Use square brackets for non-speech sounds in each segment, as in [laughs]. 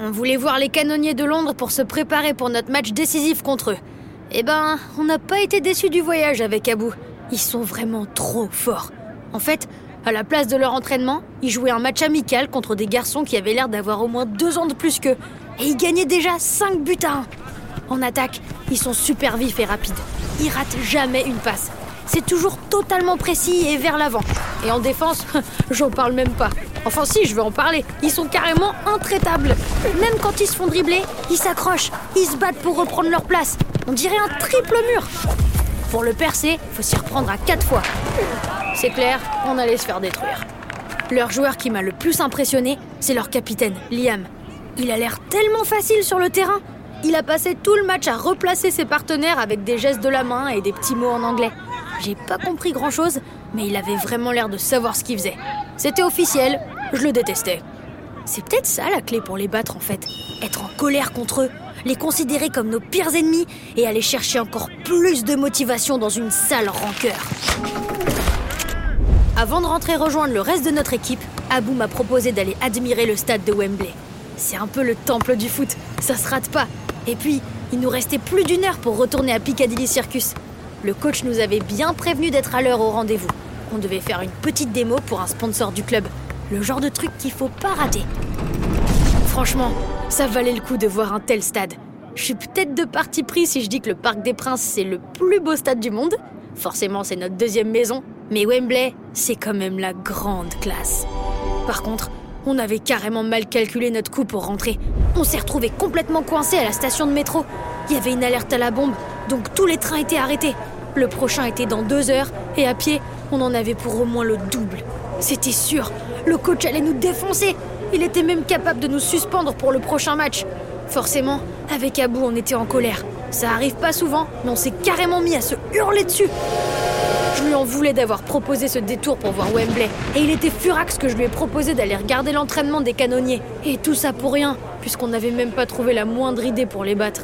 On voulait voir les canonniers de Londres pour se préparer pour notre match décisif contre eux. Eh ben, on n'a pas été déçus du voyage avec Abou. Ils sont vraiment trop forts. En fait, à la place de leur entraînement, ils jouaient un match amical contre des garçons qui avaient l'air d'avoir au moins deux ans de plus qu'eux. Et ils gagnaient déjà 5 buts à 1. En attaque, ils sont super vifs et rapides. Ils ratent jamais une passe. C'est toujours totalement précis et vers l'avant. Et en défense, [laughs] j'en parle même pas. Enfin si, je veux en parler. Ils sont carrément intraitables. Même quand ils se font dribbler, ils s'accrochent. Ils se battent pour reprendre leur place. On dirait un triple mur. Pour le percer, faut s'y reprendre à quatre fois. C'est clair, on allait se faire détruire. Leur joueur qui m'a le plus impressionné, c'est leur capitaine, Liam. Il a l'air tellement facile sur le terrain. Il a passé tout le match à replacer ses partenaires avec des gestes de la main et des petits mots en anglais. J'ai pas compris grand chose, mais il avait vraiment l'air de savoir ce qu'il faisait. C'était officiel, je le détestais. C'est peut-être ça la clé pour les battre en fait. Être en colère contre eux, les considérer comme nos pires ennemis et aller chercher encore plus de motivation dans une sale rancœur. Avant de rentrer rejoindre le reste de notre équipe, Abou m'a proposé d'aller admirer le stade de Wembley. C'est un peu le temple du foot, ça se rate pas. Et puis, il nous restait plus d'une heure pour retourner à Piccadilly Circus. Le coach nous avait bien prévenu d'être à l'heure au rendez-vous. On devait faire une petite démo pour un sponsor du club. Le genre de truc qu'il faut pas rater. Franchement, ça valait le coup de voir un tel stade. Je suis peut-être de parti pris si je dis que le Parc des Princes, c'est le plus beau stade du monde. Forcément, c'est notre deuxième maison. Mais Wembley, c'est quand même la grande classe. Par contre, on avait carrément mal calculé notre coup pour rentrer. On s'est retrouvé complètement coincé à la station de métro. Il y avait une alerte à la bombe, donc tous les trains étaient arrêtés. Le prochain était dans deux heures, et à pied, on en avait pour au moins le double. C'était sûr, le coach allait nous défoncer. Il était même capable de nous suspendre pour le prochain match. Forcément, avec Abou, on était en colère. Ça arrive pas souvent, mais on s'est carrément mis à se hurler dessus. Je lui en voulais d'avoir proposé ce détour pour voir Wembley. Et il était furax que je lui ai proposé d'aller regarder l'entraînement des canonniers. Et tout ça pour rien, puisqu'on n'avait même pas trouvé la moindre idée pour les battre.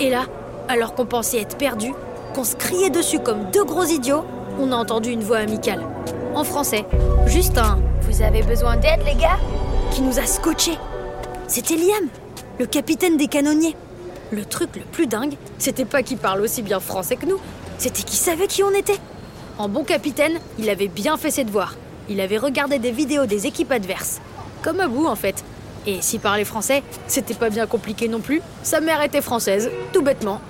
Et là, alors qu'on pensait être perdu, qu'on se criait dessus comme deux gros idiots, on a entendu une voix amicale. En français. Juste un Vous avez besoin d'aide, les gars qui nous a scotchés. C'était Liam, le capitaine des canonniers. Le truc le plus dingue, c'était pas qu'il parle aussi bien français que nous, c'était qu'il savait qui on était. En bon capitaine, il avait bien fait ses devoirs. Il avait regardé des vidéos des équipes adverses. Comme Abou, en fait. Et s'il parlait français, c'était pas bien compliqué non plus. Sa mère était française, tout bêtement.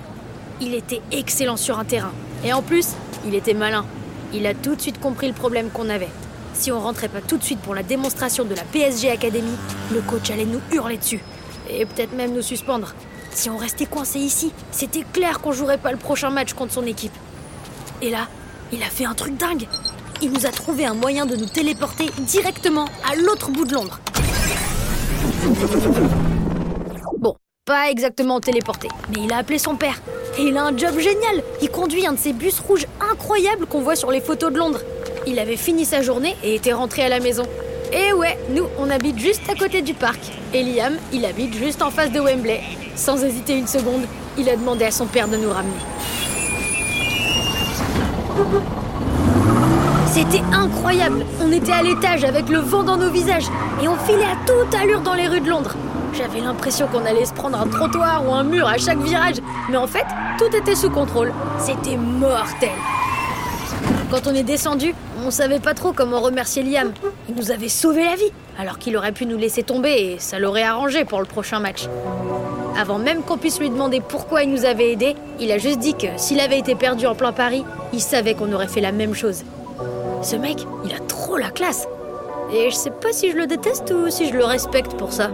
Il était excellent sur un terrain. Et en plus, il était malin. Il a tout de suite compris le problème qu'on avait. Si on rentrait pas tout de suite pour la démonstration de la PSG Academy, le coach allait nous hurler dessus. Et peut-être même nous suspendre. Si on restait coincé ici, c'était clair qu'on jouerait pas le prochain match contre son équipe. Et là, il a fait un truc dingue. Il nous a trouvé un moyen de nous téléporter directement à l'autre bout de Londres. Bon, pas exactement téléporté, mais il a appelé son père. Et il a un job génial. Il conduit un de ces bus rouges incroyables qu'on voit sur les photos de Londres. Il avait fini sa journée et était rentré à la maison. Et ouais, nous, on habite juste à côté du parc. Et Liam, il habite juste en face de Wembley. Sans hésiter une seconde, il a demandé à son père de nous ramener. C'était incroyable On était à l'étage avec le vent dans nos visages et on filait à toute allure dans les rues de Londres. J'avais l'impression qu'on allait se prendre un trottoir ou un mur à chaque virage, mais en fait, tout était sous contrôle. C'était mortel Quand on est descendu, on savait pas trop comment remercier Liam. Il nous avait sauvé la vie, alors qu'il aurait pu nous laisser tomber et ça l'aurait arrangé pour le prochain match. Avant même qu'on puisse lui demander pourquoi il nous avait aidés, il a juste dit que s'il avait été perdu en plein Paris, il savait qu'on aurait fait la même chose. Ce mec, il a trop la classe. Et je sais pas si je le déteste ou si je le respecte pour ça.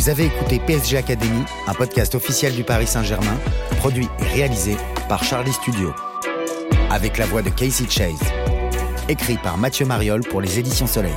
Vous avez écouté PSG Academy, un podcast officiel du Paris Saint-Germain, produit et réalisé par Charlie Studio. Avec la voix de Casey Chase. Écrit par Mathieu Mariol pour les éditions Soleil.